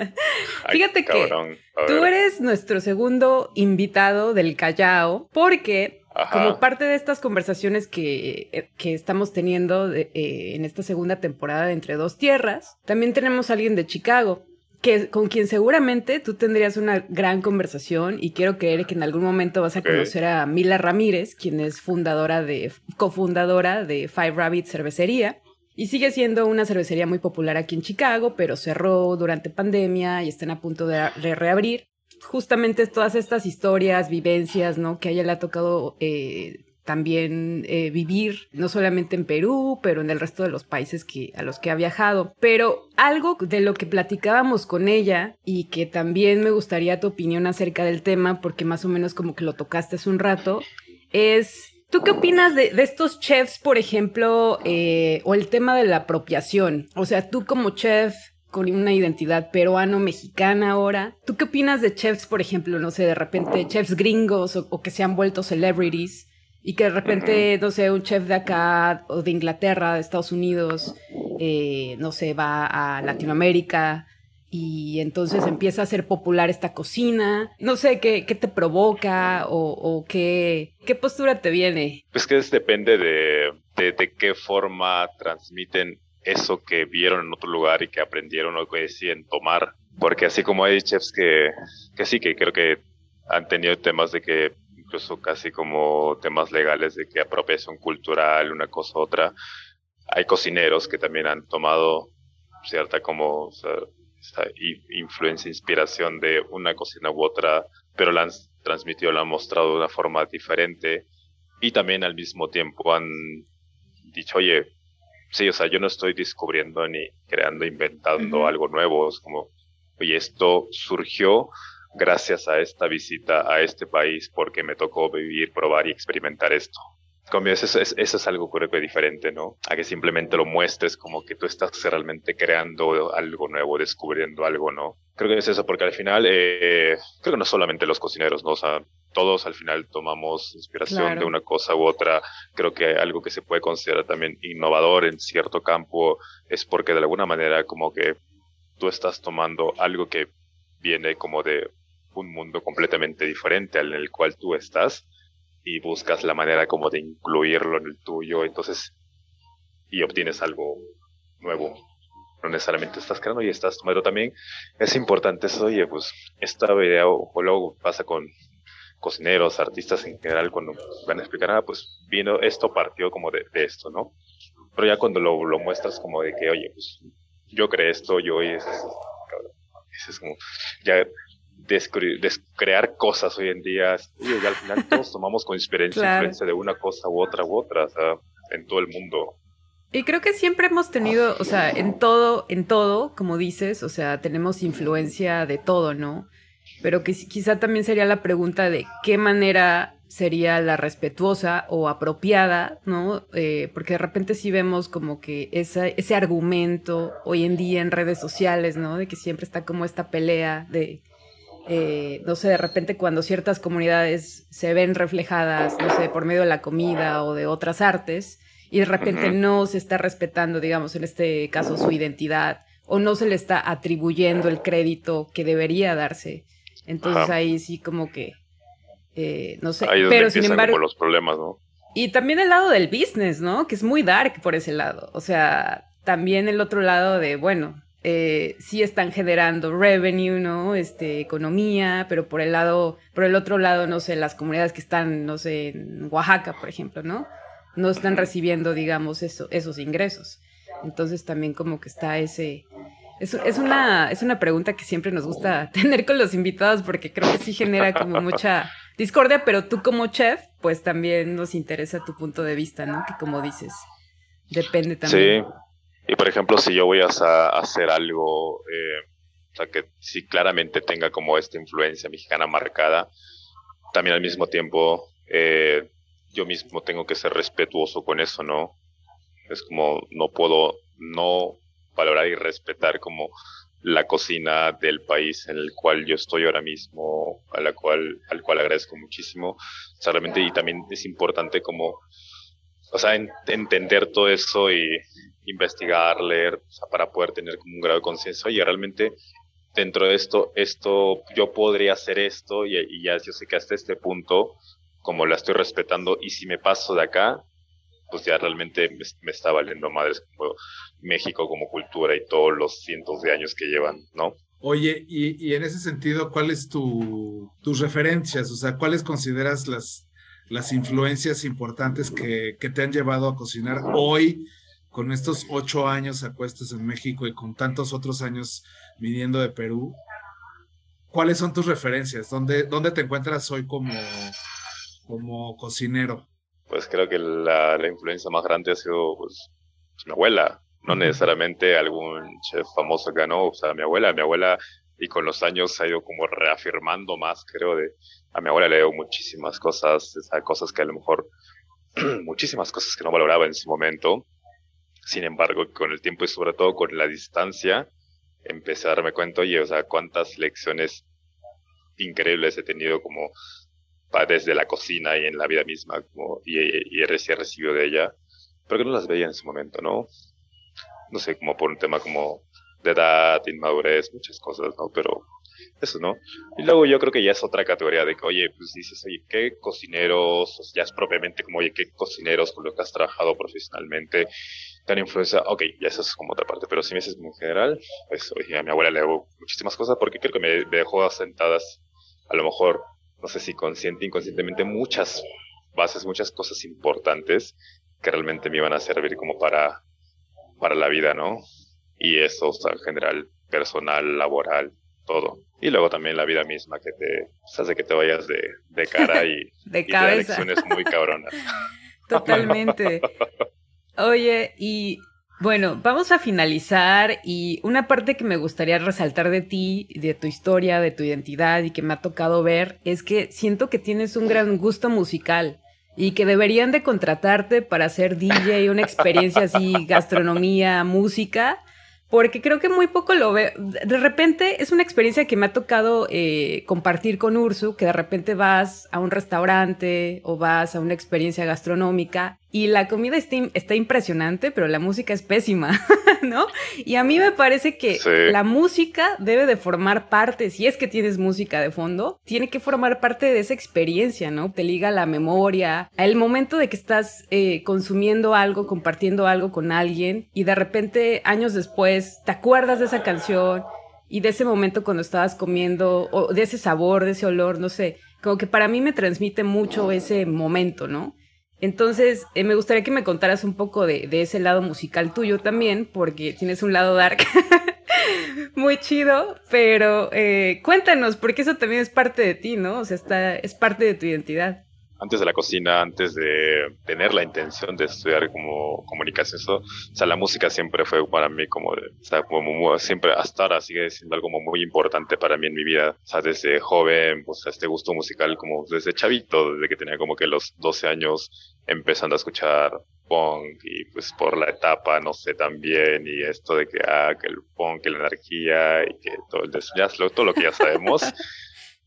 Fíjate que tú eres nuestro segundo invitado del Callao porque como parte de estas conversaciones que, eh, que estamos teniendo eh, en esta segunda temporada de Entre Dos Tierras, también tenemos a alguien de Chicago. Que, con quien seguramente tú tendrías una gran conversación y quiero creer que en algún momento vas a conocer a Mila Ramírez, quien es fundadora de, cofundadora de Five Rabbit Cervecería. Y sigue siendo una cervecería muy popular aquí en Chicago, pero cerró durante pandemia y están a punto de, reabrir. Justamente todas estas historias, vivencias, ¿no? Que a ella le ha tocado eh, también eh, vivir, no solamente en Perú, pero en el resto de los países que, a los que ha viajado. Pero algo de lo que platicábamos con ella y que también me gustaría tu opinión acerca del tema, porque más o menos como que lo tocaste hace un rato, es ¿Tú qué opinas de, estos chefs, por ejemplo, eh, o el tema de la apropiación? O sea, tú como chef con una identidad peruano-mexicana ahora, ¿tú qué opinas de chefs, por ejemplo, no sé, de repente chefs gringos o, que se han vuelto celebrities y que de repente, no sé, un chef de acá o de Inglaterra, de Estados Unidos, eh, no sé, va a Latinoamérica y entonces empieza a ser popular esta cocina. No sé, ¿qué, qué te provoca o, qué, qué, postura te viene? Pues que depende de, de, qué forma transmiten eso que vieron en otro lugar y que aprendieron o que deciden tomar. Porque así como hay chefs que, que sí, que creo que han tenido temas de que incluso casi como temas legales de que apropiación cultural, una cosa u otra. Hay cocineros que también han tomado cierta como influencia, inspiración de una cocina u otra, pero la han transmitido, la han mostrado de una forma diferente. Y también al mismo tiempo han dicho, oye, sí, o sea, yo no estoy descubriendo ni creando, inventando algo nuevo, es como, oye, esto surgió gracias a esta visita a este país porque me tocó vivir, probar y experimentar esto. Como eso, eso, es algo creo que diferente, ¿no? A que simplemente lo muestres como que tú estás realmente creando algo nuevo, descubriendo algo, ¿no? Creo que es eso, porque al final, eh, creo que no solamente los cocineros, ¿no? O sea, todos al final tomamos inspiración de una cosa u otra. Creo que algo que se puede considerar también innovador en cierto campo es porque de alguna manera como que tú estás tomando algo que viene como de un mundo completamente diferente al en el cual tú estás y buscas la manera como de incluirlo en el tuyo, entonces, y obtienes algo nuevo. No necesariamente estás creando y estás tomando también. Es importante eso, oye, pues esta idea o, luego pasa con cocineros, artistas en general, cuando van a explicar, ah, pues vino esto, partió como de, esto, ¿no? Pero ya cuando lo, muestras como de que, oye, pues yo creé esto, yo y es, es como, ya crear cosas hoy en día. y al final todos tomamos con experiencia de una cosa u otra u otra, en todo el mundo. Y creo que siempre hemos tenido, o sea, en todo, en todo, como dices, o sea, tenemos influencia de todo, ¿no? Pero que quizá también sería la pregunta de qué manera sería la respetuosa o apropiada, ¿no? Eh, porque de repente sí vemos como que ese argumento hoy en día en redes sociales, ¿no? De que siempre está como esta pelea de eh, no sé, de repente cuando ciertas comunidades se ven reflejadas, no sé, por medio de la comida o de otras artes, y de repente no se está respetando, digamos, en este caso su identidad, o no se le está atribuyendo el crédito que debería darse. Entonces ahí sí como que, eh, no sé, pero sin embargo... los problemas, ¿no? Y también el lado del business, ¿no? Que es muy dark por ese lado. O sea, también el otro lado de, bueno, eh, sí están generando revenue, ¿no? Este, economía, pero por el lado, por el otro lado, no sé, las comunidades que están, no sé, en Oaxaca, por ejemplo, ¿no? No están recibiendo, digamos, eso, esos ingresos. Entonces también como que está ese... Es, es, una, es una pregunta que siempre nos gusta tener con los invitados porque creo que sí genera como mucha discordia, pero tú como chef, pues también nos interesa tu punto de vista, ¿no? Que como dices, depende también. Sí. Y por ejemplo, si yo voy a, hacer algo, eh, o sea, que sí claramente tenga como esta influencia mexicana marcada, también al mismo tiempo eh, yo mismo tengo que ser respetuoso con eso, ¿no? Es como no puedo no valorar y respetar como la cocina del país en el cual yo estoy ahora mismo, a la cual, al cual agradezco muchísimo. O sea, realmente, y también es importante como o sea, entender todo eso y investigar, leer, para poder tener como un grado de conciencia y realmente dentro de esto, esto, yo podría hacer esto y, ya yo sé que hasta este punto, como la estoy respetando y si me paso de acá, pues ya realmente me, está valiendo madres como México como cultura y todos los cientos de años que llevan, ¿no? Oye, y, y en ese sentido, ¿cuáles tu, tus referencias? O sea, ¿cuáles consideras las, las influencias importantes que, que te han llevado a cocinar hoy con estos ocho años a cuestas en México y con tantos otros años viniendo de Perú, ¿cuáles son tus referencias? ¿Dónde, dónde te encuentras hoy como, como cocinero? Pues creo que la, la influencia más grande ha sido pues, mi abuela, no necesariamente algún chef famoso que no, o sea, mi abuela, mi abuela, y con los años ha ido como reafirmando más, creo, de, a mi abuela le dio muchísimas cosas, o cosas que a lo mejor, muchísimas cosas que no valoraba en su momento, sin embargo, con el tiempo y sobre todo con la distancia, empecé a darme cuenta, oye, o sea, cuántas lecciones increíbles he tenido como desde la cocina y en la vida misma, y, y he recibido de ella, pero que no las veía en ese momento, ¿no? No sé, como por un tema como de edad, inmadurez, muchas cosas, ¿no? Pero eso, ¿no? Y luego yo creo que ya es otra categoría de que, oye, pues dices, oye, ¿qué cocineros, ya es propiamente como, oye, qué cocineros con los que has trabajado profesionalmente tan influencia, ok, ya eso es como otra parte, pero si me dices en general, pues oye, a mi abuela le hago muchísimas cosas porque creo que me dejó asentadas, a lo mejor, no sé si consciente, inconscientemente, muchas bases, muchas cosas importantes que realmente me iban a servir como para, para la vida, ¿no? Y eso, o sea, en general, personal, laboral, todo. Y luego también la vida misma que te pues, hace que te vayas de, de cara y, de y cabeza. te muy cabronas. Totalmente. Oye, y bueno, vamos a finalizar y una parte que me gustaría resaltar de ti, de tu historia, de tu identidad y que me ha tocado ver es que siento que tienes un gran gusto musical y que deberían de contratarte para hacer DJ, una experiencia así, gastronomía, música porque creo que muy poco lo veo. De repente es una experiencia que me ha tocado eh, compartir con Ursu, que de repente vas a un restaurante o vas a una experiencia gastronómica y la comida está, impresionante, pero la música es pésima, ¿no? Y a mí me parece que la música debe de formar parte, si es que tienes música de fondo, tiene que formar parte de esa experiencia, ¿no? Te liga la memoria, el momento de que estás eh, consumiendo algo, compartiendo algo con alguien y de repente años después te acuerdas de esa canción y de ese momento cuando estabas comiendo, o de ese sabor, de ese olor, no sé, como que para mí me transmite mucho ese momento, ¿no? Entonces, eh, me gustaría que me contaras un poco de, ese lado musical tuyo también, porque tienes un lado dark muy chido, pero eh, cuéntanos, porque eso también es parte de ti, ¿no? O sea, está, es parte de tu identidad antes de la cocina, antes de tener la intención de estudiar como comunicación, eso, o sea, la música siempre fue para mí como, de, o sea, como siempre hasta ahora sigue siendo algo muy importante para mí en mi vida, o sea, desde joven, pues este gusto musical como desde chavito, desde que tenía como que los 12 años empezando a escuchar punk y pues por la etapa, no sé, también, y esto de que, ah, que el punk, la energía y que todo el todo lo que ya sabemos.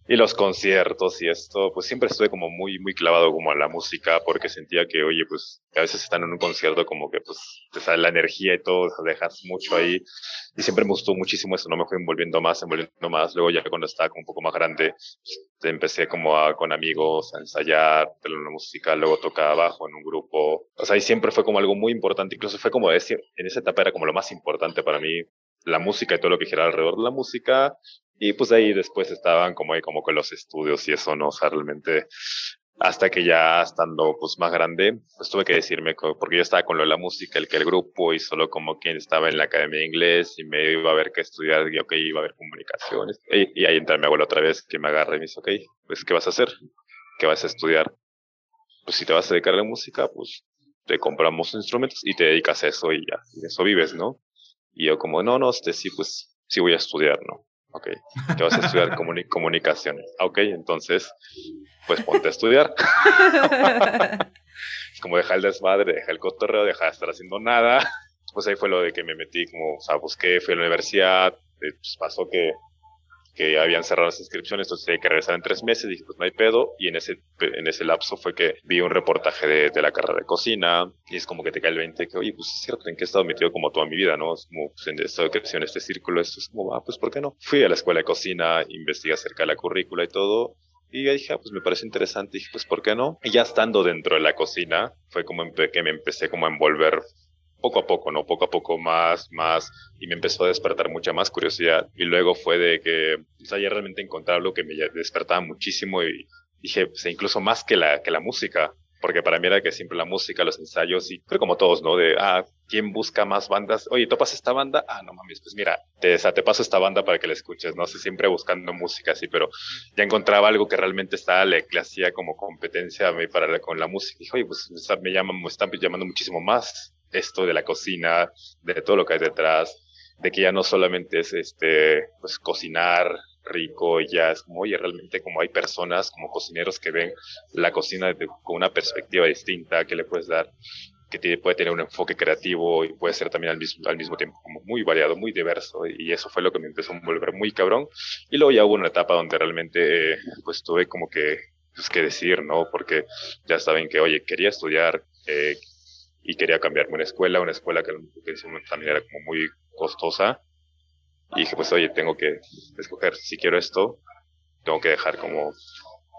y los conciertos y esto, pues siempre estuve como muy, muy clavado como a la música porque sentía que, oye, pues a veces están en un concierto como que pues te sale la energía y todo, dejas mucho ahí. Y siempre me gustó muchísimo eso, no me fui envolviendo más, envolviendo más, luego ya cuando estaba como un poco más grande, pues, empecé como a, con amigos a ensayar la música, luego tocaba abajo en un grupo, o sea, y siempre fue como algo muy importante, incluso fue como decir, en esa etapa era como lo más importante para mí, la música y todo lo que giraba alrededor de la música, y pues ahí después estaban como ahí como con los estudios y eso, ¿no? O sea, realmente hasta que ya estando pues más grande, pues tuve que decirme, porque yo estaba con lo de la música, el que el grupo y solo como quien estaba en la academia de inglés y me iba a ver qué estudiar, y ok, iba a ver comunicaciones. Y, ahí entra mi abuelo otra vez que me agarra y me dice, ok, pues ¿qué vas a hacer? ¿Qué vas a estudiar? Pues si te vas a dedicar a la música, pues te compramos instrumentos y te dedicas a eso y ya, y eso vives, ¿no? Y yo como, no, no, este sí, pues sí voy a estudiar, ¿no? Ok, te vas a estudiar comunicaciones. Ok, entonces, pues ponte a estudiar. es como dejar el desmadre, dejar el cotorreo, dejar de estar haciendo nada. Pues ahí fue lo de que me metí, como, o sea, fui a la universidad, pues pasó que, que habían cerrado las inscripciones, entonces tenía que regresar en tres meses, dije, pues no hay pedo, y en ese, en ese lapso fue que vi un reportaje de, la carrera de cocina, y es como que te cae el 20, que oye, pues es cierto, ¿en qué he estado metido como toda mi vida, no? Es como, pues en estado creciendo en este círculo, esto es como, ah, pues ¿por qué no? Fui a la escuela de cocina, investigué acerca de la currícula y todo, y dije, ah, pues me parece interesante, y dije, pues ¿por qué no? Y ya estando dentro de la cocina, fue como que me empecé como a envolver poco a poco, ¿no? Poco a poco más, más, y me empezó a despertar mucha más curiosidad. Y luego fue de que, o sea, ya realmente encontré algo que me despertaba muchísimo y dije, pues, incluso más que la, que la música, porque para mí era que siempre la música, los ensayos, y creo como todos, ¿no? De, ah, ¿quién busca más bandas? Oye, ¿topas esta banda? Ah, no mames, pues mira, te, o paso esta banda para que la escuches, no sé, siempre buscando música así, pero ya encontraba algo que realmente estaba, le, le hacía como competencia a mí para con la música. Dije, oye, pues me, llaman, me están llamando muchísimo más esto de la cocina, de todo lo que hay detrás, de que ya no solamente es este, pues cocinar rico, ya es como, oye, realmente como hay personas como cocineros que ven la cocina con una perspectiva distinta que le puedes dar, que tiene, puede tener un enfoque creativo y puede ser también al mismo, al mismo tiempo como muy variado, muy diverso, y eso fue lo que me empezó a volver muy cabrón. Y luego ya hubo una etapa donde realmente, pues tuve como que, pues que decir, ¿no? Porque ya saben que, oye, quería estudiar, eh, y quería cambiarme una escuela, una escuela que, también era como muy costosa. Y dije, pues oye, tengo que escoger, si quiero esto, tengo que dejar como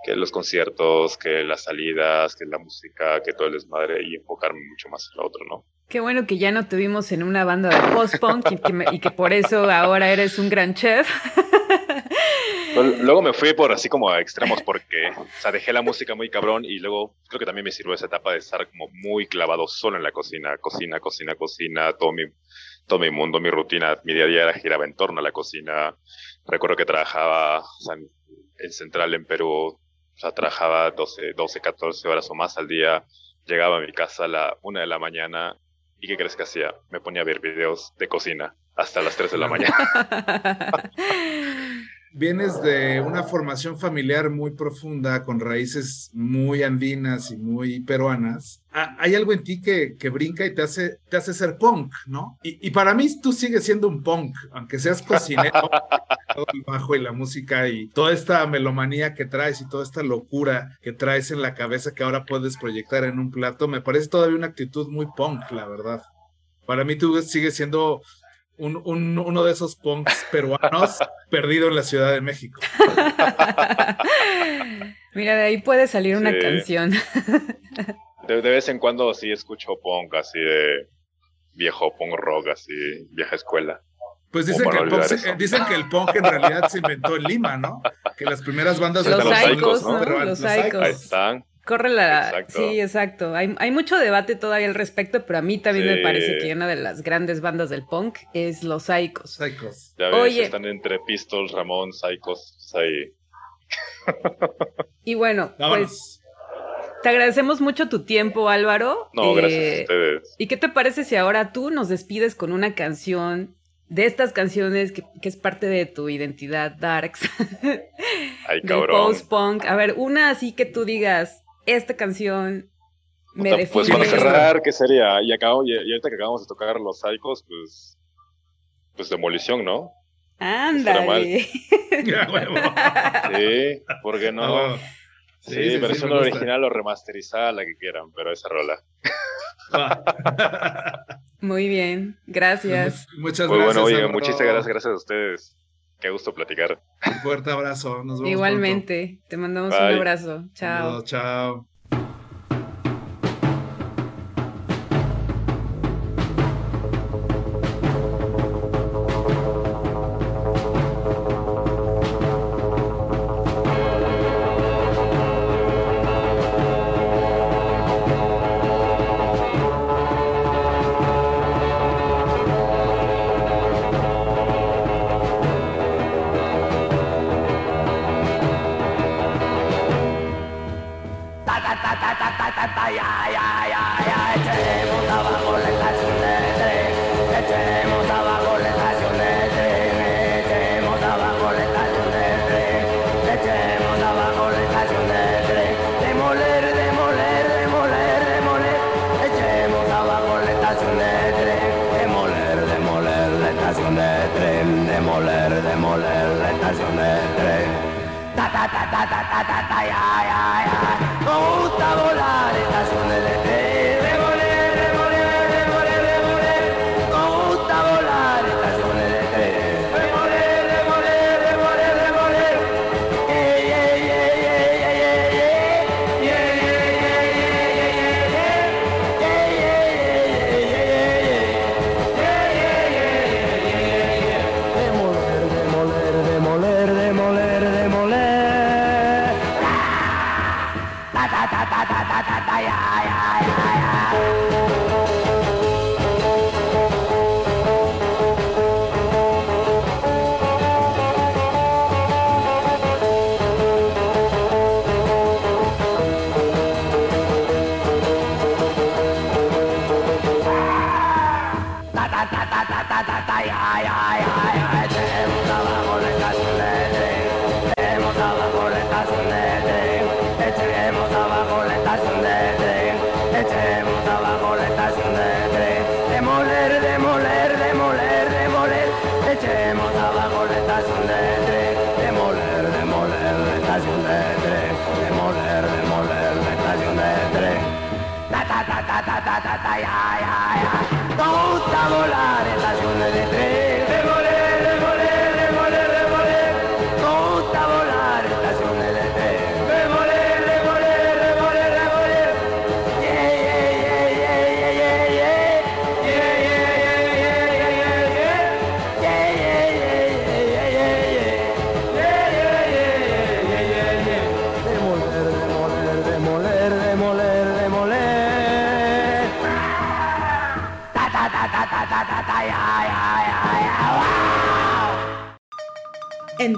que los conciertos, que las salidas, que la música, que todo el desmadre y enfocarme mucho más en lo otro, ¿no? Qué bueno que ya no te vimos en una banda de post-punk y, y, que por eso ahora eres un gran chef. Luego me fui por así como a extremos porque, o sea, dejé la música muy cabrón y luego creo que también me sirvió esa etapa de estar como muy clavado solo en la cocina, cocina, cocina, cocina, todo mi, todo mi mundo, mi rutina, mi día a día giraba en torno a la cocina. Recuerdo que trabajaba en, Central en Perú, o sea, trabajaba 12, 12, 14 horas o más al día, llegaba a mi casa a la una de la mañana y ¿qué crees que hacía? Me ponía a ver videos de cocina hasta las 3 de la mañana. vienes de una formación familiar muy profunda, con raíces muy andinas y muy peruanas, ah, hay algo en ti que, que brinca y te hace, te hace ser punk, ¿no? Y, y, para mí tú sigues siendo un punk, aunque seas cocinero, todo el bajo y la música y toda esta melomanía que traes y toda esta locura que traes en la cabeza que ahora puedes proyectar en un plato, me parece todavía una actitud muy punk, la verdad. Para mí tú sigues siendo un, uno de esos punks peruanos perdido en la Ciudad de México. Mira, de ahí puede salir una canción. De, vez en cuando sí escucho punk así de viejo punk rock, así vieja escuela. Pues dicen que, el punk dicen que, el punk en realidad se inventó en Lima, ¿no? Que las primeras bandas de los, los ¿no? Los, Ahí están. Corre la. Sí, exacto. Hay, hay, mucho debate todavía al respecto, pero a mí también me parece que una de las grandes bandas del punk es los Psychos. Psychos. Ya ves, Oye, están entre Pistols, Ramón, Psychos. Ahí. y bueno, pues. Te agradecemos mucho tu tiempo, Álvaro. No, gracias a eh, ustedes. ¿Y qué te parece si ahora tú nos despides con una canción de estas canciones que, que, es parte de tu identidad darks. Ay, cabrón. Post-punk. A ver, una así que tú digas, esta canción me define. Pues para cerrar, ¿qué sería? Y, acabo, y, ahorita que acabamos de tocar Los Psychos, pues, pues demolición, ¿no? Ándale. sí, ¿por qué no? Sí, sí, sí, versión original o remasterizada, la que quieran, pero esa rola. Muy bien, gracias. Muchas Muy gracias. Muy bueno, oye, muchísimas gracias, gracias a ustedes. Qué gusto platicar. Un fuerte abrazo. Nos vemos Igualmente. Te mandamos un abrazo. Chao. chao. ay, ay.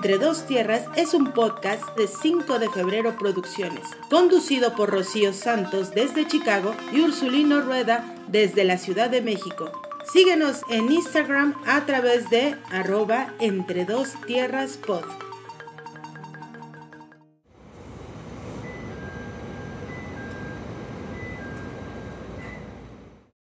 Entre Dos Tierras es un podcast de 5 de febrero Producciones, conducido por Rocío Santos desde Chicago y Ursulino Rueda desde la Ciudad de México. Síguenos en Instagram a través de arroba entre dos tierras pod.